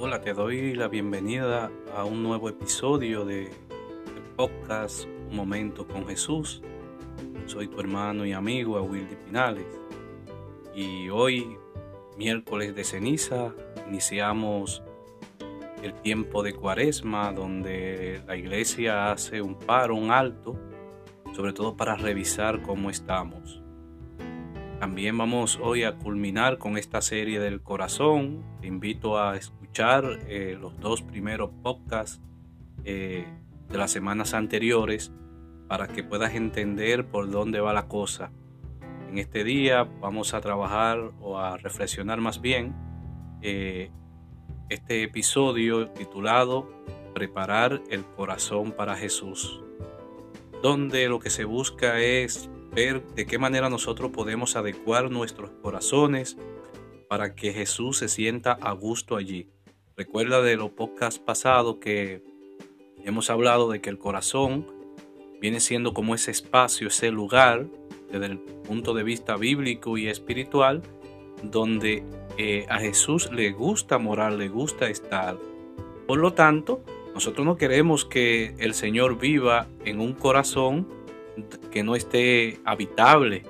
Hola, te doy la bienvenida a un nuevo episodio de, de podcast Un Momento con Jesús. Soy tu hermano y amigo Wildy Pinales. Y hoy, miércoles de ceniza, iniciamos el tiempo de cuaresma donde la iglesia hace un paro, un alto, sobre todo para revisar cómo estamos. También vamos hoy a culminar con esta serie del corazón. Te invito a escuchar eh, los dos primeros podcasts eh, de las semanas anteriores para que puedas entender por dónde va la cosa. En este día vamos a trabajar o a reflexionar más bien eh, este episodio titulado Preparar el corazón para Jesús, donde lo que se busca es ver de qué manera nosotros podemos adecuar nuestros corazones para que Jesús se sienta a gusto allí. Recuerda de los podcasts pasados que hemos hablado de que el corazón viene siendo como ese espacio, ese lugar, desde el punto de vista bíblico y espiritual, donde eh, a Jesús le gusta morar, le gusta estar. Por lo tanto, nosotros no queremos que el Señor viva en un corazón que no esté habitable.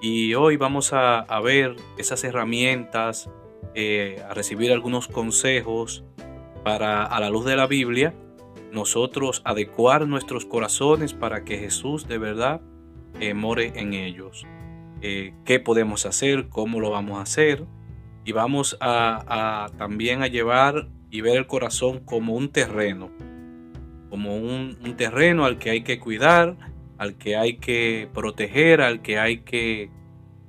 Y hoy vamos a, ver esas herramientas, eh, a recibir algunos consejos para, a la luz de la Biblia, nosotros adecuar nuestros corazones para que Jesús de verdad eh, more en ellos. Eh, ¿Qué podemos hacer? ¿Cómo lo vamos a hacer? Y vamos a, también a llevar y ver el corazón como un terreno, como un, un terreno al que hay que cuidar, al que hay que proteger, al que hay que,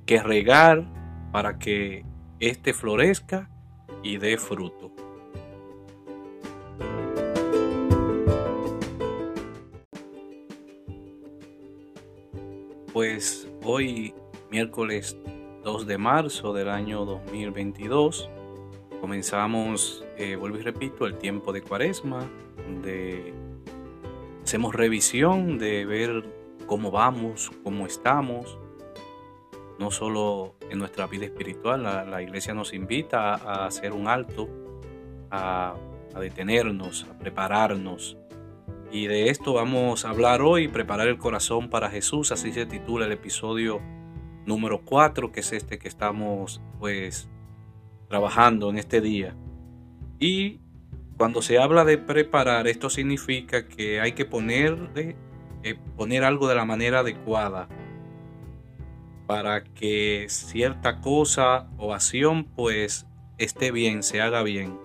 regar para que éste florezca y dé fruto. Pues hoy, miércoles 2 de marzo del año 2022, comenzamos, eh, vuelvo y repito, el tiempo de cuaresma, donde hacemos revisión de ver cómo vamos, cómo estamos, no solo en nuestra vida espiritual, la, iglesia nos invita a, hacer un alto, a, detenernos, a prepararnos. Y de esto vamos a hablar hoy, preparar el corazón para Jesús, así se titula el episodio número 4, que es este que estamos pues trabajando en este día. Y cuando se habla de preparar, esto significa que hay que ponerle eh, poner algo de la manera adecuada para que cierta cosa o acción pues esté bien, se haga bien.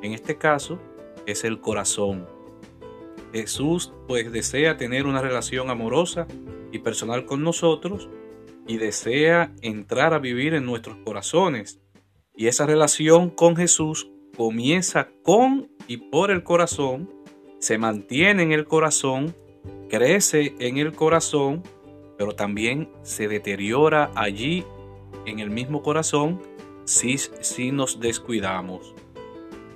En este caso es el corazón. Jesús pues desea tener una relación amorosa y personal con nosotros y desea entrar a vivir en nuestros corazones. Y esa relación con Jesús comienza con y por el corazón, se mantiene en el corazón crece en el corazón, pero también se deteriora allí en el mismo corazón si, si nos descuidamos.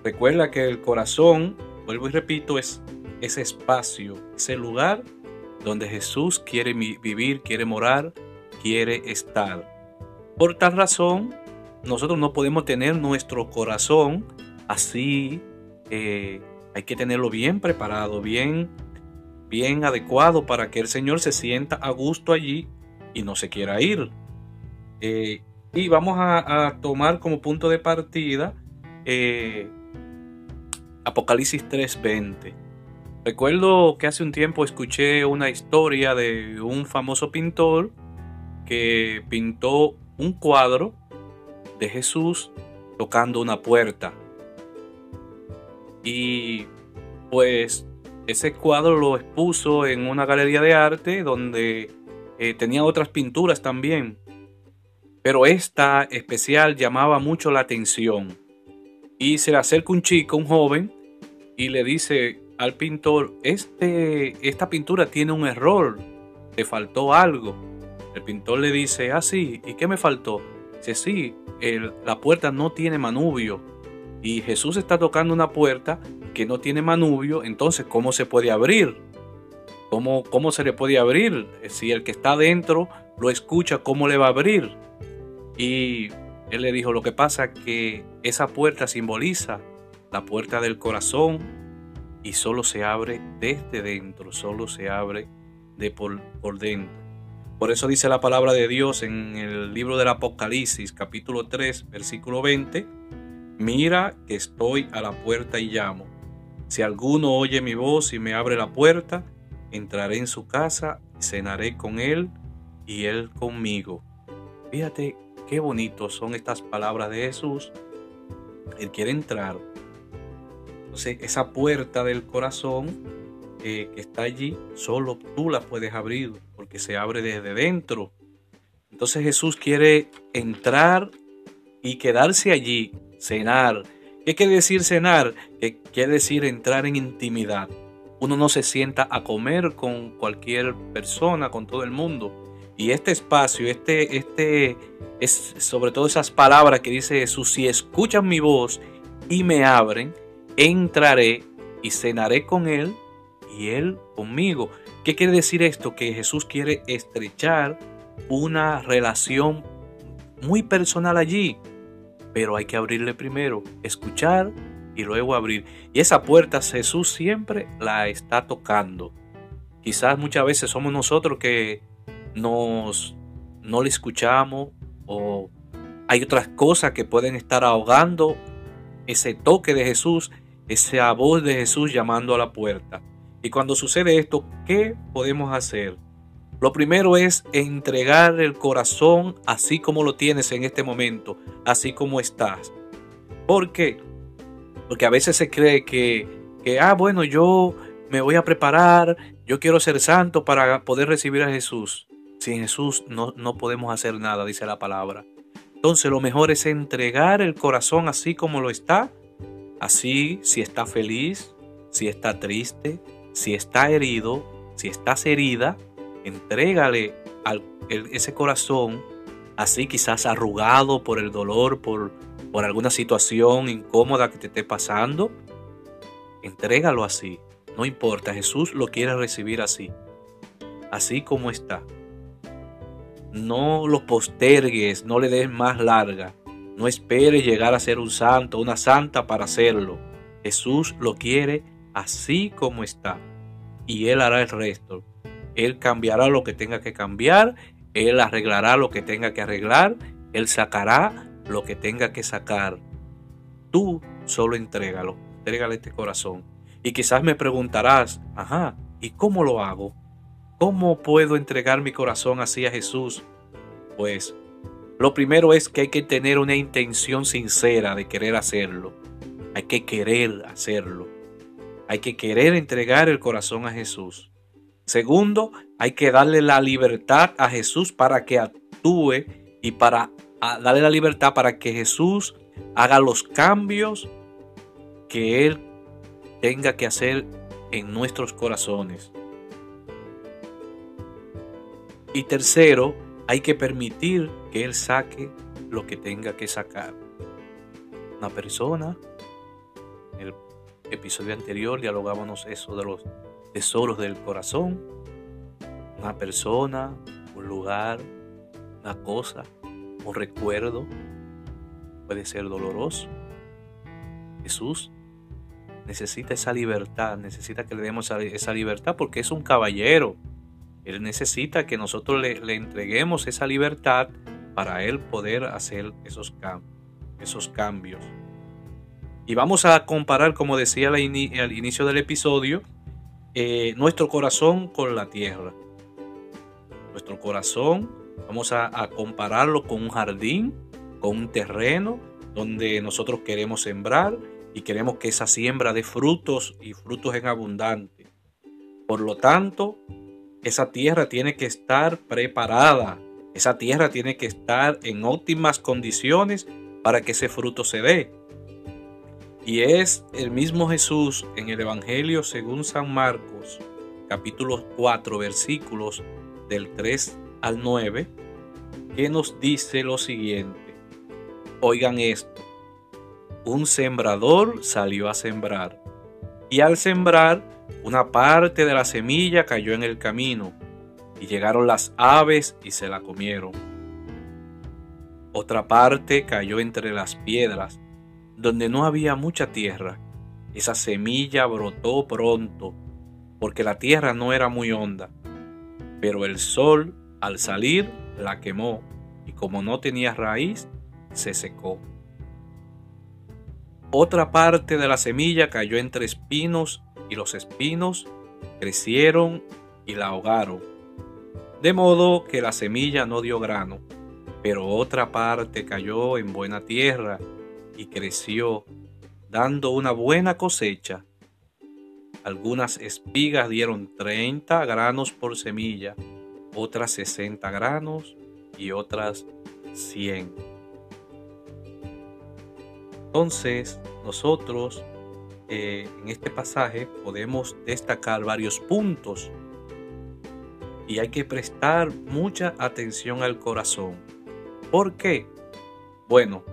Recuerda que el corazón, vuelvo y repito, es ese espacio, ese lugar donde Jesús quiere vivir, quiere morar, quiere estar. Por tal razón, nosotros no podemos tener nuestro corazón así. Eh, hay que tenerlo bien preparado, bien bien adecuado para que el Señor se sienta a gusto allí y no se quiera ir. Eh, y vamos a, tomar como punto de partida eh, Apocalipsis 3:20. Recuerdo que hace un tiempo escuché una historia de un famoso pintor que pintó un cuadro de Jesús tocando una puerta. Y pues ese cuadro lo expuso en una galería de arte donde eh, tenía otras pinturas también. Pero esta especial llamaba mucho la atención. Y se le acerca un chico, un joven, y le dice al pintor, este, esta pintura tiene un error, te faltó algo. El pintor le dice, ah, sí, ¿y qué me faltó? Dice, sí, la puerta no tiene manubrio. Y Jesús está tocando una puerta que no tiene manubrio, entonces ¿cómo se puede abrir? ¿Cómo, ¿Cómo se le puede abrir? Si el que está dentro lo escucha, ¿cómo le va a abrir? Y Él le dijo, lo que pasa que esa puerta simboliza la puerta del corazón y solo se abre desde dentro, solo se abre de por, por dentro. Por eso dice la palabra de Dios en el libro del Apocalipsis, capítulo 3, versículo 20, mira que estoy a la puerta y llamo. Si alguno oye mi voz y me abre la puerta, entraré en su casa y cenaré con él y él conmigo. Fíjate qué bonitos son estas palabras de Jesús. Él quiere entrar. Entonces, esa puerta del corazón eh, que está allí, solo tú la puedes abrir porque se abre desde dentro. Entonces Jesús quiere entrar y quedarse allí, cenar. ¿Qué quiere decir cenar? Que quiere decir entrar en intimidad. Uno no se sienta a comer con cualquier persona, con todo el mundo. Y este espacio, este, este, es sobre todo esas palabras que dice Jesús, si escuchan mi voz y me abren, entraré y cenaré con él y él conmigo. ¿Qué quiere decir esto? Que Jesús quiere estrechar una relación muy personal allí, pero hay que abrirle primero, escuchar y luego abrir. Y esa puerta Jesús siempre la está tocando. Quizás muchas veces somos nosotros que nos no le escuchamos o hay otras cosas que pueden estar ahogando ese toque de Jesús, esa voz de Jesús llamando a la puerta. Y cuando sucede esto, ¿qué podemos hacer? Lo primero es entregar el corazón así como lo tienes en este momento, así como estás. ¿Por qué? Porque a veces se cree que, que ah, bueno, yo me voy a preparar, yo quiero ser santo para poder recibir a Jesús. Sin Jesús no, no podemos hacer nada, dice la palabra. Entonces lo mejor es entregar el corazón así como lo está. Así, si está feliz, si está triste, si está herido, si estás herida, entrégale al, ese corazón así quizás arrugado por el dolor, por, por alguna situación incómoda que te esté pasando. Entrégalo así. No importa, Jesús lo quiere recibir así. Así como está no lo postergues, no le des más larga. No esperes llegar a ser un santo, una santa para hacerlo. Jesús lo quiere así como está. Y Él hará el resto. Él cambiará lo que tenga que cambiar. Él arreglará lo que tenga que arreglar. Él sacará lo que tenga que sacar. Tú solo entrégalo. Entrégale este corazón. Y quizás me preguntarás, ajá, ¿y cómo lo hago? ¿Cómo puedo entregar mi corazón así a Jesús? Pues lo primero es que hay que tener una intención sincera de querer hacerlo. Hay que querer hacerlo. Hay que querer entregar el corazón a Jesús. Segundo, hay que darle la libertad a Jesús para que actúe y para darle la libertad para que Jesús haga los cambios que Él tenga que hacer en nuestros corazones. Y tercero, hay que permitir que Él saque lo que tenga que sacar. Una persona, en el episodio anterior dialogábamos eso de los tesoros del corazón. Una persona, un lugar, una cosa, un recuerdo, puede ser doloroso. Jesús necesita esa libertad, necesita que le demos esa libertad porque es un caballero él necesita que nosotros le, entreguemos esa libertad para Él poder hacer esos, esos cambios. Y vamos a comparar, como decía al, inicio del episodio, eh, nuestro corazón con la tierra. Nuestro corazón, vamos a, a compararlo con un jardín, con un terreno donde nosotros queremos sembrar y queremos que esa siembra dé frutos y frutos en abundante. Por lo tanto, esa tierra tiene que estar preparada. Esa tierra tiene que estar en óptimas condiciones para que ese fruto se dé. Y es el mismo Jesús en el Evangelio según San Marcos, capítulo 4, versículos del 3 al 9, que nos dice lo siguiente. Oigan esto. Un sembrador salió a sembrar. Y al sembrar, una parte de la semilla cayó en el camino y llegaron las aves y se la comieron. Otra parte cayó entre las piedras, donde no había mucha tierra. Esa semilla brotó pronto, porque la tierra no era muy honda. Pero el sol, al salir, la quemó, y como no tenía raíz, se secó. Otra parte de la semilla cayó entre espinos, y los espinos crecieron y la ahogaron. De modo que la semilla no dio grano, pero otra parte cayó en buena tierra y creció, dando una buena cosecha. Algunas espigas dieron 30 granos por semilla, otras 60 granos y otras 100. Entonces, nosotros eh, en este pasaje podemos destacar varios puntos y hay que prestar mucha atención al corazón. ¿Por qué? Bueno,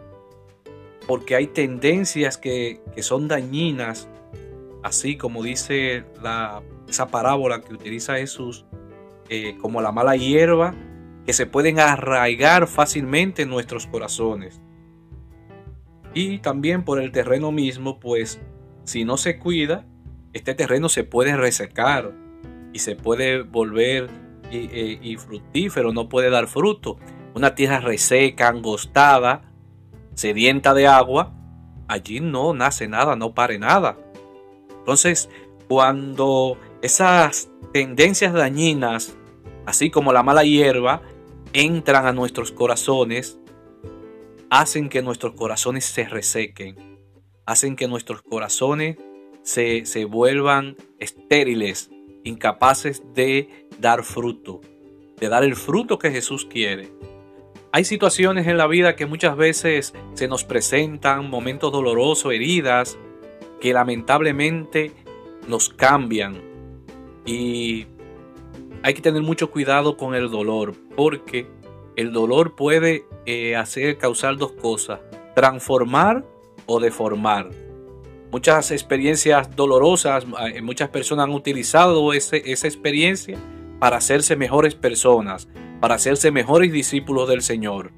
porque hay tendencias que, son dañinas, así como dice esa parábola que utiliza Jesús, eh, como la mala hierba, que se pueden arraigar fácilmente en nuestros corazones. Y también por el terreno mismo, pues si no se cuida, este terreno se puede resecar y se puede volver y, eh, y fructífero, no puede dar fruto. Una tierra reseca, angostada, sedienta de agua, allí no nace nada, no pare nada. Entonces, cuando esas tendencias dañinas, así como la mala hierba, entran a nuestros corazones, hacen que nuestros corazones se resequen, hacen que nuestros corazones se, se vuelvan estériles, incapaces de dar fruto, de dar el fruto que Jesús quiere. Hay situaciones en la vida que muchas veces se nos presentan, momentos dolorosos, heridas, que lamentablemente nos cambian. Y hay que tener mucho cuidado con el dolor, porque el dolor puede eh, hacer causar dos cosas, transformar o deformar. Muchas experiencias dolorosas, eh, muchas personas han utilizado esa experiencia para hacerse mejores personas, para hacerse mejores discípulos del Señor.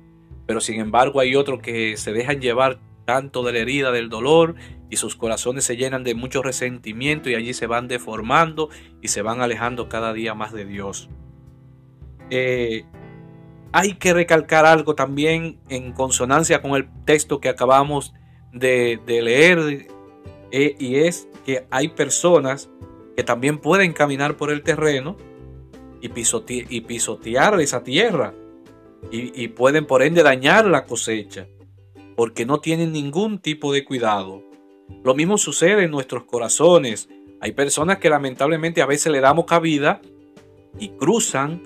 Pero sin embargo hay otros que se dejan llevar tanto de la herida, del dolor, y sus corazones se llenan de mucho resentimiento y allí se van deformando y se van alejando cada día más de Dios. Eh, hay que recalcar algo también en consonancia con el texto que acabamos de, leer, eh, y es que hay personas que también pueden caminar por el terreno y, pisotear esa tierra. Y, pueden por ende dañar la cosecha. Porque no tienen ningún tipo de cuidado. Lo mismo sucede en nuestros corazones. Hay personas que lamentablemente a veces le damos cabida y cruzan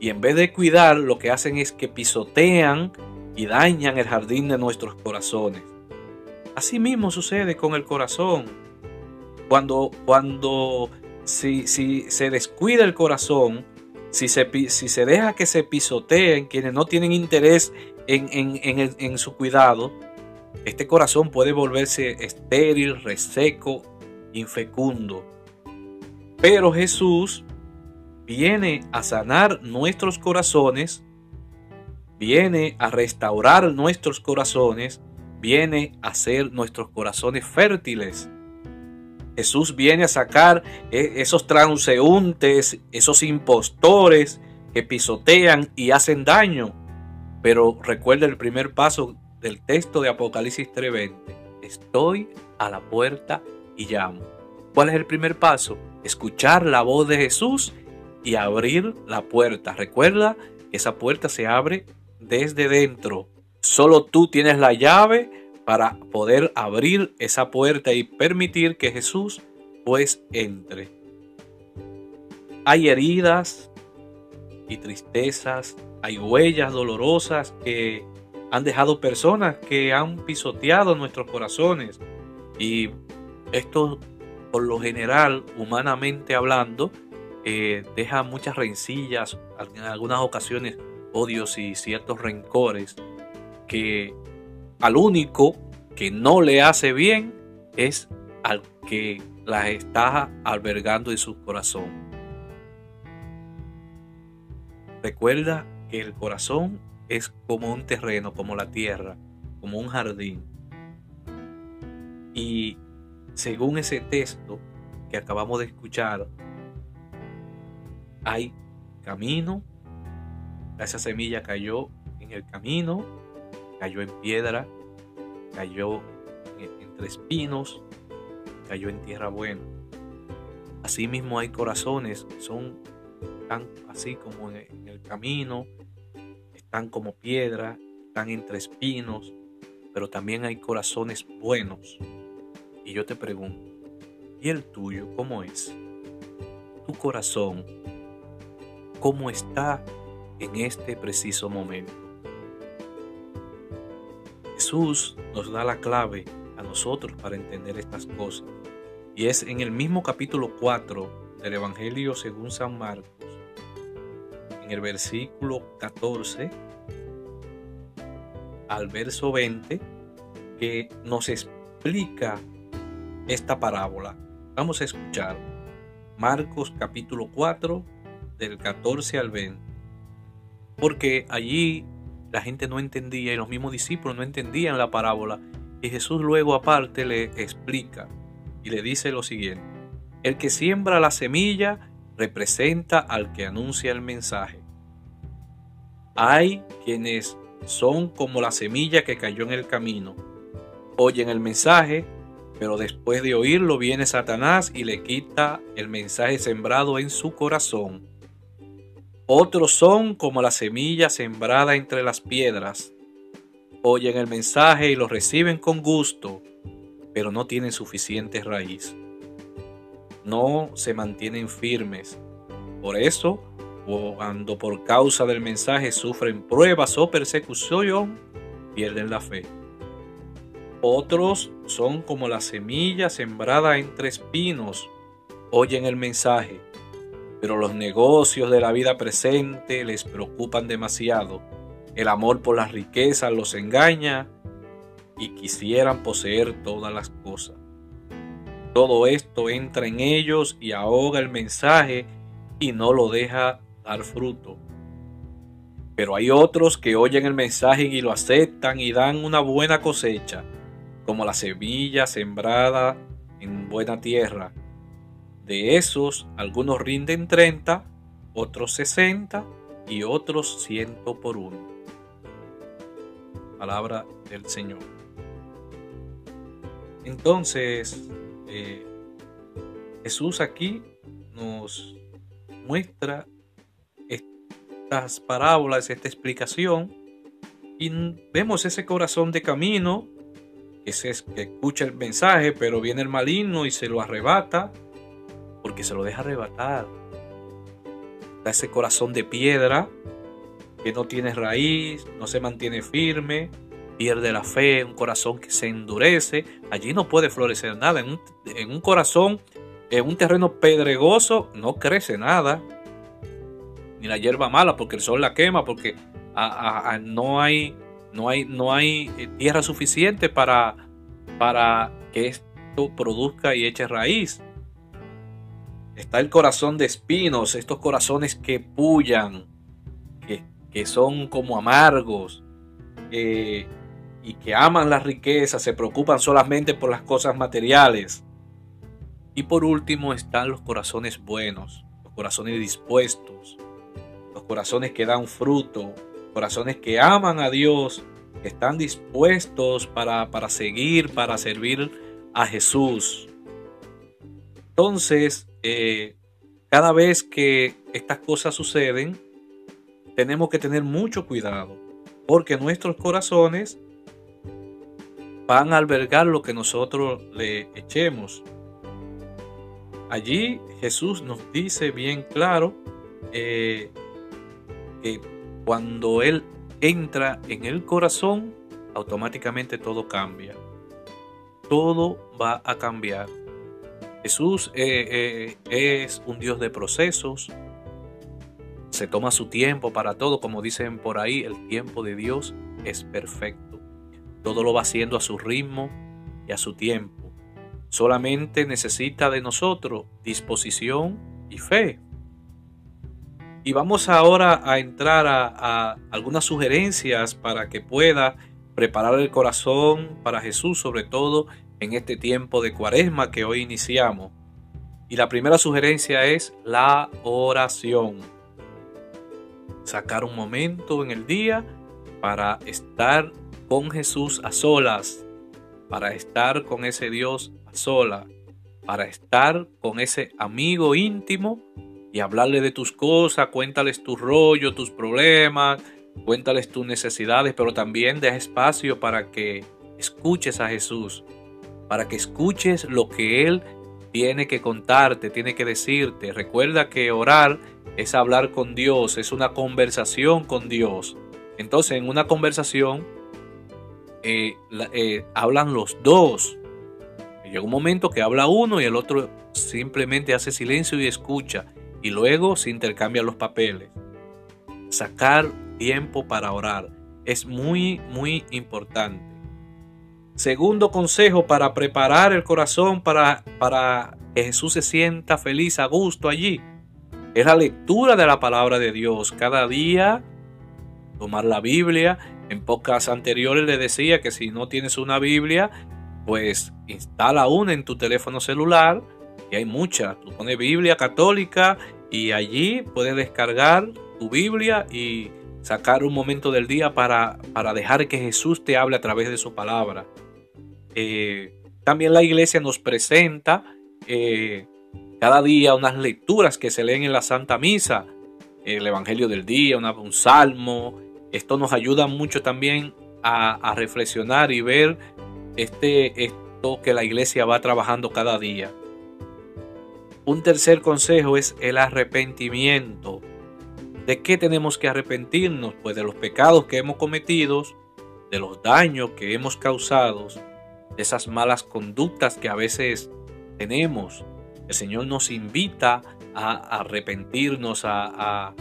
y en vez de cuidar lo que hacen es que pisotean y dañan el jardín de nuestros corazones. Así mismo sucede con el corazón. Cuando, cuando si, si se descuida el corazón, si se, si se deja que se pisoteen quienes no tienen interés en, su cuidado, este corazón puede volverse estéril, reseco, infecundo. Pero Jesús viene a sanar nuestros corazones, viene a restaurar nuestros corazones, viene a hacer nuestros corazones fértiles Jesús viene a sacar eh, esos transeúntes, esos impostores que pisotean y hacen daño. Pero recuerda el primer paso del texto de Apocalipsis 3:20. Estoy a la puerta y llamo. ¿Cuál es el primer paso? Escuchar la voz de Jesús y abrir la puerta. Recuerda esa puerta se abre desde dentro. Solo tú tienes la llave para poder abrir esa puerta y permitir que Jesús pues entre. Hay heridas y tristezas, hay huellas dolorosas que han dejado personas que han pisoteado nuestros corazones y esto por lo general, humanamente hablando, eh, deja muchas rencillas, en algunas ocasiones odios y ciertos rencores que al único que no le hace bien es al que las está albergando en su corazón. Recuerda que el corazón es como un terreno, como la tierra, como un jardín. Y según ese texto que acabamos de escuchar, hay camino, esa semilla cayó en el camino, cayó en piedra, cayó entre espinos, cayó en tierra buena. Asimismo hay corazones que son tan así como en el camino, están como piedra, están entre espinos, pero también hay corazones buenos. Y yo te pregunto, ¿y el tuyo cómo es? Tu corazón, ¿cómo está en este preciso momento? Jesús nos da la clave a nosotros para entender estas cosas. Y es en el mismo capítulo 4 del Evangelio según San Marcos, en el versículo 14 al verso 20, que nos explica esta parábola. Vamos a escuchar Marcos capítulo 4 del 14 al 20. Porque allí la gente no entendía y los mismos discípulos no entendían la parábola. Y Jesús luego aparte le explica y le dice lo siguiente. El que siembra la semilla representa al que anuncia el mensaje. Hay quienes son como la semilla que cayó en el camino. Oyen el mensaje, pero después de oírlo viene Satanás y le quita el mensaje sembrado en su corazón. Otros son como la semilla sembrada entre las piedras. Oyen el mensaje y lo reciben con gusto, pero no tienen suficiente raíz. No se mantienen firmes. Por eso, cuando por causa del mensaje sufren pruebas o persecución, pierden la fe. Otros son como la semilla sembrada entre espinos, oyen el mensaje, pero los negocios de la vida presente les preocupan demasiado. El amor por las riquezas los engaña y quisieran poseer todas las cosas. Todo esto entra en ellos y ahoga el mensaje y no lo deja dar fruto. Pero hay otros que oyen el mensaje y lo aceptan y dan una buena cosecha, como la semilla sembrada en buena tierra. De esos, algunos rinden 30, otros 60 y otros 100 por uno. Palabra del Señor. Entonces, eh, Jesús aquí nos muestra estas parábolas, esta explicación, y vemos ese corazón de camino que, se, escucha el mensaje, pero viene el maligno y se lo arrebata, porque se lo deja arrebatar. Está ese corazón de piedra que no tiene raíz, no se mantiene firme, pierde la fe, un corazón que se endurece. Allí no puede florecer nada. En un, en un corazón, en un terreno pedregoso, no crece nada ni la hierba mala porque el sol la quema, porque no hay, no hay, no hay eh, tierra suficiente para, para que esto produzca y eche raíz. Está el corazón de espinos, estos corazones que pullan, que, son como amargos eh, y que aman la riqueza, se preocupan solamente por las cosas materiales. Y por último están los corazones buenos, los corazones dispuestos, los corazones que dan fruto, corazones que aman a Dios, que están dispuestos para, para seguir, para servir a Jesús. Entonces, eh, cada vez que estas cosas suceden, tenemos que tener mucho cuidado, porque nuestros corazones van a albergar lo que nosotros le echemos. Allí Jesús nos dice bien claro eh, que cuando Él entra en el corazón, automáticamente todo cambia. Todo va a cambiar. Jesús eh, eh, es un Dios de procesos. Se toma su tiempo para todo, como dicen por ahí, el tiempo de Dios es perfecto. Todo lo va haciendo a su ritmo y a su tiempo. Solamente necesita de nosotros disposición y fe. Y vamos ahora a entrar a, algunas sugerencias para que pueda preparar el corazón para Jesús, sobre todo en este tiempo de cuaresma que hoy iniciamos. Y la primera sugerencia es la oración. Sacar un momento en el día para estar con Jesús a solas, para estar con ese Dios a sola, para estar con ese amigo íntimo y hablarle de tus cosas, cuéntales tu rollo, tus problemas, cuéntales tus necesidades, pero también deja espacio para que escuches a Jesús, para que escuches lo que Él tiene que contarte, tiene que decirte. Recuerda que orar es hablar con Dios, es una conversación con Dios. Entonces, en una conversación eh, eh, hablan los dos. Llega un momento que habla uno y el otro simplemente hace silencio y escucha y luego se intercambian los papeles. Sacar tiempo para orar es muy, muy importante. Segundo consejo para preparar el corazón para, para que Jesús se sienta feliz, a gusto allí, es la lectura de la palabra de Dios. Cada día tomar la Biblia. En pocas anteriores le decía que si no tienes una Biblia, pues instala una en tu teléfono celular y hay muchas. Tú pones Biblia católica y allí puedes descargar tu Biblia y sacar un momento del día para, para dejar que Jesús te hable a través de su palabra. Eh, también la iglesia nos presenta eh, cada día unas lecturas que se leen en la Santa Misa, el Evangelio del día, un salmo. Esto nos ayuda mucho también a, reflexionar y ver este, esto que la iglesia va trabajando cada día. Un tercer consejo es el arrepentimiento. ¿De qué tenemos que arrepentirnos? Pues de los pecados que hemos cometido, de los daños que hemos causado, esas malas conductas que a veces tenemos. El Señor nos invita a arrepentirnos, a,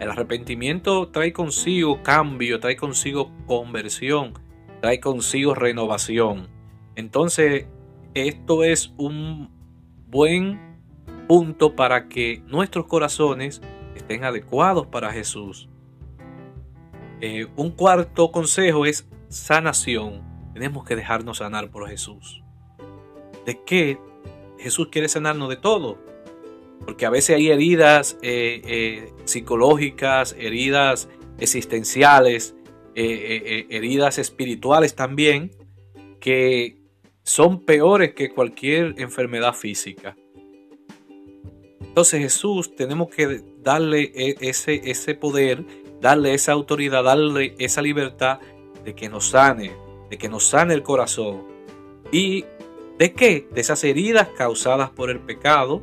el arrepentimiento trae consigo cambio, trae consigo conversión, trae consigo renovación. Entonces, esto es un buen punto para que nuestros corazones estén adecuados para Jesús. Eh, un cuarto consejo es sanación. Tenemos que dejarnos sanar por Jesús. ¿De qué? Jesús quiere sanarnos de todo. Porque a veces hay heridas eh, eh, psicológicas, heridas existenciales, heridas espirituales también, que son peores que cualquier enfermedad física. Entonces Jesús tenemos que darle e, ese, ese poder, darle esa autoridad, darle esa libertad de que nos sane, de que nos sane el corazón. ¿Y de qué? De esas heridas causadas por el pecado,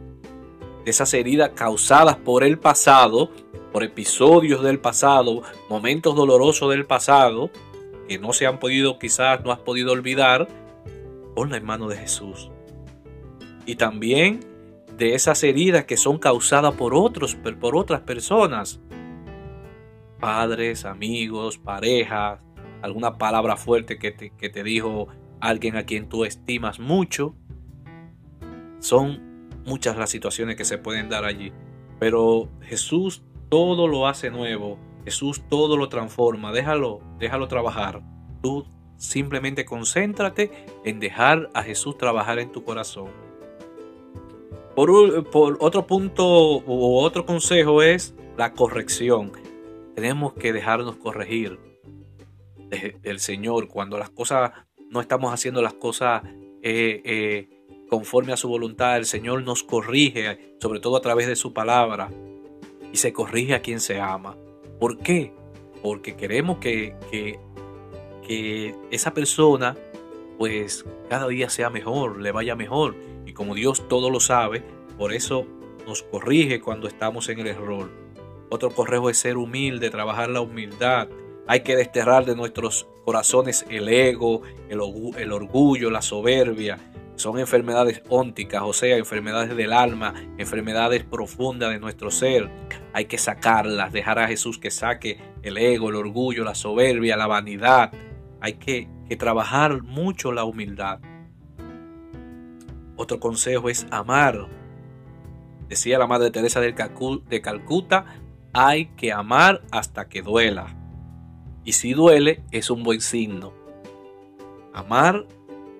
de esas heridas causadas por el pasado, por episodios del pasado, momentos dolorosos del pasado, que no se han podido, quizás no has podido olvidar, ponla en mano de Jesús. Y también de esas heridas que son causadas por otros, por otras personas. Padres, amigos, parejas, alguna palabra fuerte que te, que te dijo alguien a quien tú estimas mucho. Son muchas las situaciones que se pueden dar allí. Pero Jesús todo lo hace nuevo. Jesús todo lo transforma. Déjalo, déjalo trabajar. Tú simplemente concéntrate en dejar a Jesús trabajar en tu corazón. Por, otro punto u otro consejo es la corrección. Tenemos que dejarnos corregir del Señor cuando las cosas no estamos haciendo las cosas eh, eh, conforme a su voluntad. El Señor nos corrige, sobre todo a través de su palabra, y se corrige a quien se ama. ¿Por qué? Porque queremos que, que, que esa persona pues cada día sea mejor, le vaya mejor. Y como Dios todo lo sabe, por eso nos corrige cuando estamos en el error. Otro correjo es ser humilde, trabajar la humildad. Hay que desterrar de nuestros corazones el ego, el, orgullo, la soberbia. Son enfermedades ónticas, o sea, enfermedades del alma, enfermedades profundas de nuestro ser. Hay que sacarlas, dejar a Jesús que saque el ego, el orgullo, la soberbia, la vanidad. Hay que trabajar mucho la humildad. Otro consejo es amar. Decía la Madre Teresa de Calcuta, hay que amar hasta que duela. Y si duele, es un buen signo. Amar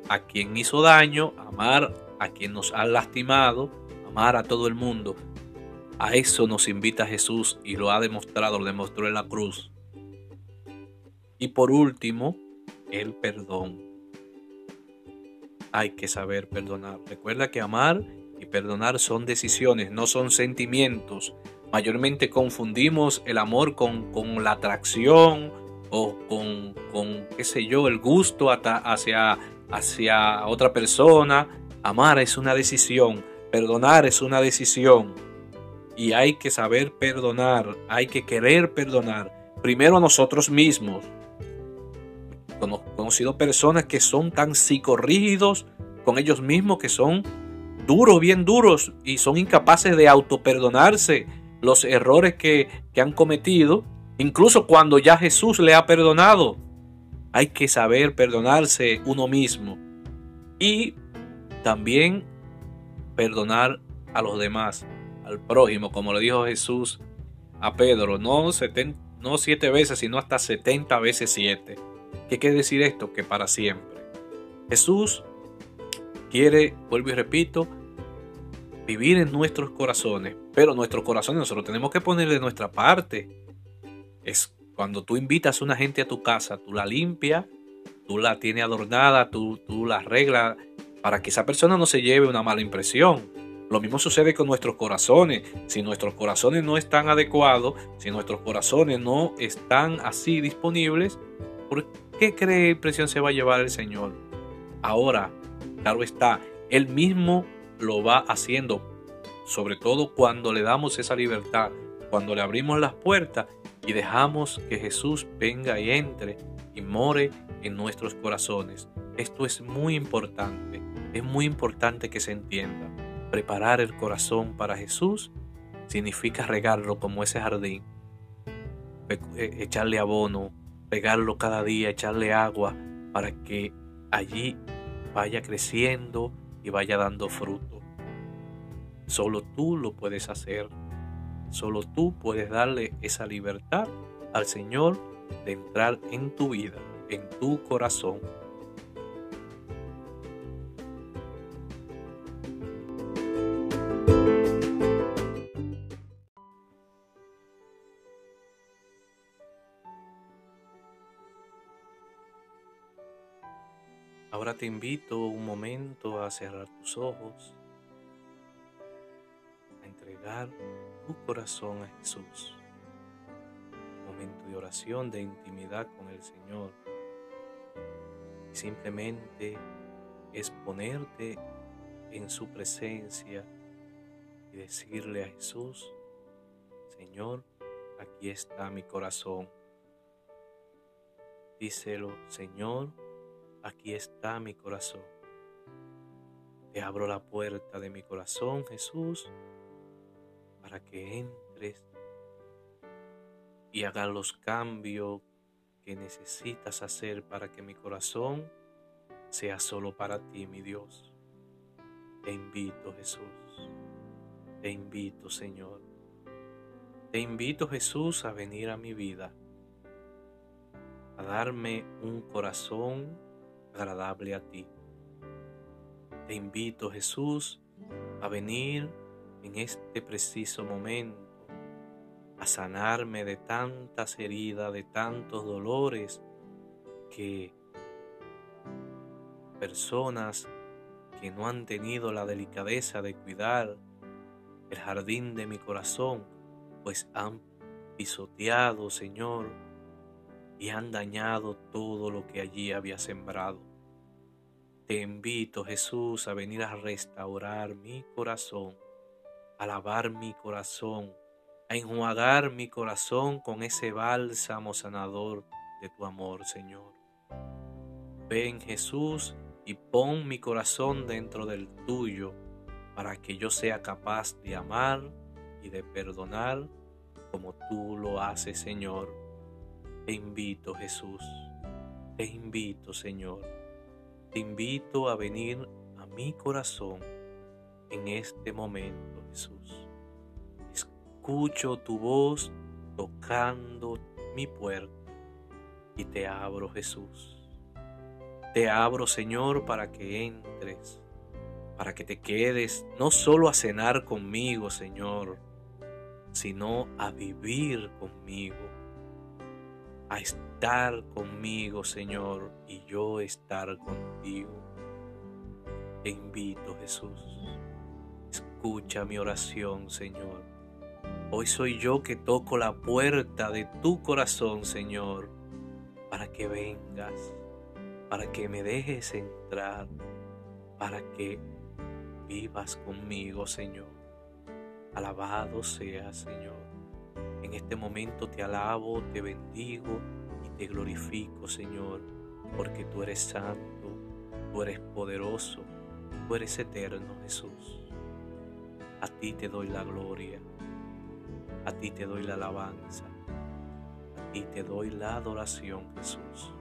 a quien hizo daño, amar a quien nos ha lastimado, amar a todo el mundo. A eso nos invita Jesús y lo ha demostrado, lo demostró en la cruz. Y por último, el perdón. Hay que saber perdonar. Recuerda que amar y perdonar son decisiones, no son sentimientos. Mayormente confundimos el amor con, la atracción o con, con, qué sé yo, el gusto hacia, hacia otra persona. Amar es una decisión, perdonar es una decisión. Y hay que saber perdonar, hay que querer perdonar. Primero a nosotros mismos. Conocido personas que son tan psicorrígidos con ellos mismos que son duros, bien duros, y son incapaces de autoperdonarse los errores que, que han cometido, incluso cuando ya Jesús le ha perdonado. Hay que saber perdonarse uno mismo y también perdonar a los demás, al prójimo, como le dijo Jesús a Pedro, no, no siete veces, sino hasta setenta veces siete. ¿Qué quiere decir esto? Que para siempre. Jesús quiere, vuelvo y repito, vivir en nuestros corazones, pero nuestros corazones nosotros tenemos que ponerle nuestra parte. Es cuando tú invitas a una gente a tu casa, tú la limpias, tú la tienes adornada, tú, tú la arreglas para que esa persona no se lleve una mala impresión. Lo mismo sucede con nuestros corazones. Si nuestros corazones no están adecuados, si nuestros corazones no están así disponibles, ¿por qué cree impresión se va a llevar el Señor? Ahora, claro está, Él mismo lo va haciendo, sobre todo cuando le damos esa libertad, cuando le abrimos las puertas y dejamos que Jesús venga y entre y more en nuestros corazones. Esto es muy importante, es muy importante que se entienda. Preparar el corazón para Jesús significa regarlo como ese jardín, e, echarle abono, regarlo cada día, echarle agua para que allí vaya creciendo y vaya dando fruto. Solo tú lo puedes hacer. Solo tú puedes darle esa libertad al Señor de entrar en tu vida, en tu corazón. Ahora te invito un momento a cerrar tus ojos, a entregar tu corazón a Jesús. Momento de oración, de intimidad con el Señor. Simplemente es ponerte en su presencia y decirle a Jesús, Señor, aquí está mi corazón. Díselo, Señor, aquí está mi corazón. Te abro la puerta de mi corazón, Jesús, para que entres y hagas los cambios que necesitas hacer para que mi corazón sea solo para ti, mi Dios. Te invito, Jesús. Te invito, Señor. Te invito, Jesús, a venir a mi vida, a darme un corazón agradable a ti. Te invito, Jesús, a venir en este preciso momento, a sanarme de tantas heridas, de tantos dolores que personas que no han tenido la delicadeza de cuidar el jardín de mi corazón, pues han pisoteado, Señor, y han dañado todo lo que allí había sembrado. Te invito, Jesús, a venir a restaurar mi corazón, a lavar mi corazón, a enjuagar mi corazón con ese bálsamo sanador de tu amor, Señor. Ven, Jesús, y pon mi corazón dentro del tuyo, para que yo sea capaz de amar y de perdonar como tú lo haces, Señor. Te invito Jesús, te invito Señor, te invito a venir a mi corazón en este momento Jesús. Escucho tu voz tocando mi puerta y te abro Jesús. Te abro Señor para que entres, para que te quedes no solo a cenar conmigo Señor, sino a vivir conmigo, a estar conmigo Señor y yo estar contigo. Te invito Jesús, escucha mi oración Señor Hoy soy yo que toco la puerta de tu corazón, Señor, para que vengas, para que me dejes entrar, para que vivas conmigo, Señor. Alabado sea, Señor. En este momento te alabo, te bendigo y te glorifico, Señor, porque tú eres santo, tú eres poderoso, tú eres eterno, Jesús. A ti te doy la gloria. A ti te doy la alabanza. A ti te doy la adoración, Jesús.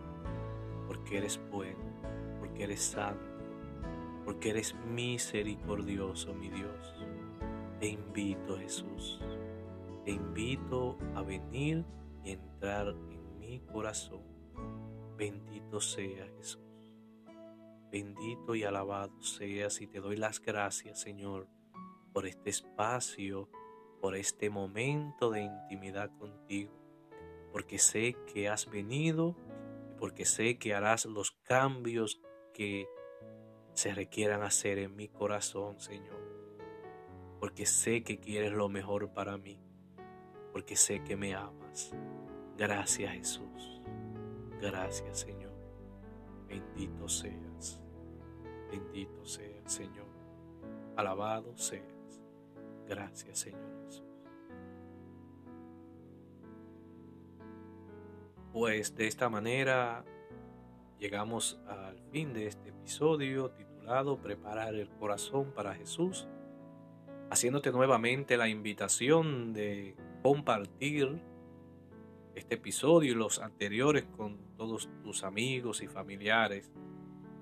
Porque eres bueno, porque eres santo, porque eres misericordioso, mi Dios. Te invito, Jesús. Te invito a venir y entrar en mi corazón. Bendito sea Jesús. Bendito y alabado seas y te doy las gracias, Señor, por este espacio por este momento de intimidad contigo, porque sé que has venido porque sé que harás los cambios que se requieran hacer en mi corazón, Señor. Porque sé que quieres lo mejor para mí, porque sé que me amas. Gracias Jesús. Gracias Señor. Bendito seas. Bendito seas Señor. Alabado seas. Gracias Señor. Pues de esta manera llegamos al fin de este episodio titulado Preparar el corazón para Jesús, haciéndote nuevamente la invitación de compartir este episodio y los anteriores con todos tus amigos y familiares.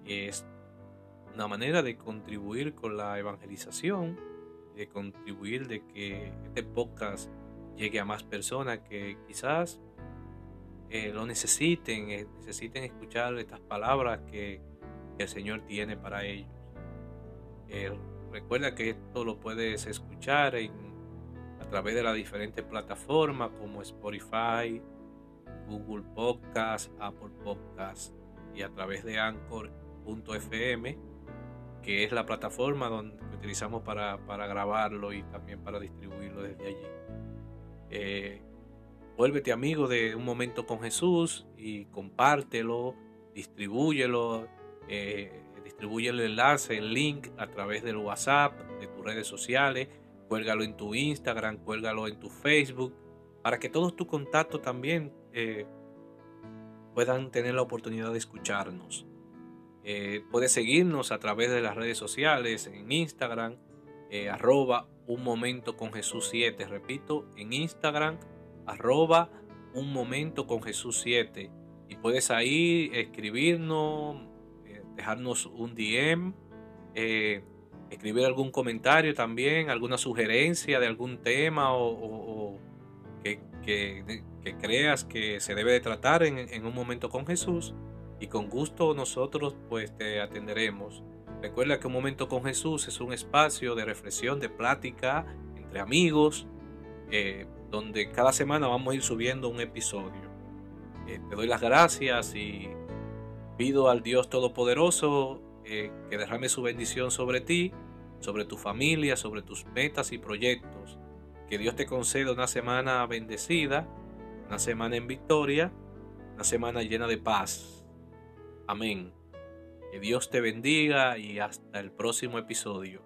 Es una manera de contribuir con la evangelización, de contribuir de que este podcast llegue a más personas que quizás lo necesiten, eh, necesiten escuchar estas palabras que, el Señor tiene para ellos. Eh, recuerda que esto lo puedes escuchar a través de las diferentes plataformas como Spotify, Google Podcast, Apple Podcast y a través de Anchor.fm, que es la plataforma donde utilizamos para, grabarlo y también para distribuirlo desde allí. Eh, Vuélvete amigo de un momento con Jesús y compártelo, distribúyelo, eh, distribuye el enlace, el link a través del WhatsApp, de tus redes sociales, cuélgalo en tu Instagram, cuélgalo en tu Facebook, para que todos tus contactos también eh, puedan tener la oportunidad de escucharnos. Eh, puedes seguirnos a través de las redes sociales, en Instagram, arroba un momento con Jesús 7, repito, en Instagram, arroba un momento con Jesús 7 y puedes ahí escribirnos, eh, dejarnos un DM, eh, escribir algún comentario también, alguna sugerencia de algún tema o, que, creas que se debe de tratar en un momento con Jesús y con gusto nosotros pues te atenderemos. Recuerda que un momento con Jesús es un espacio de reflexión, de plática entre amigos, eh, donde cada semana vamos a ir subiendo un episodio. Eh, te doy las gracias y pido al Dios Todopoderoso eh, que derrame su bendición sobre ti, sobre tu familia, sobre tus metas y proyectos. Que Dios te conceda una semana bendecida, una semana en victoria, una semana llena de paz. Amén. Que Dios te bendiga y hasta el próximo episodio.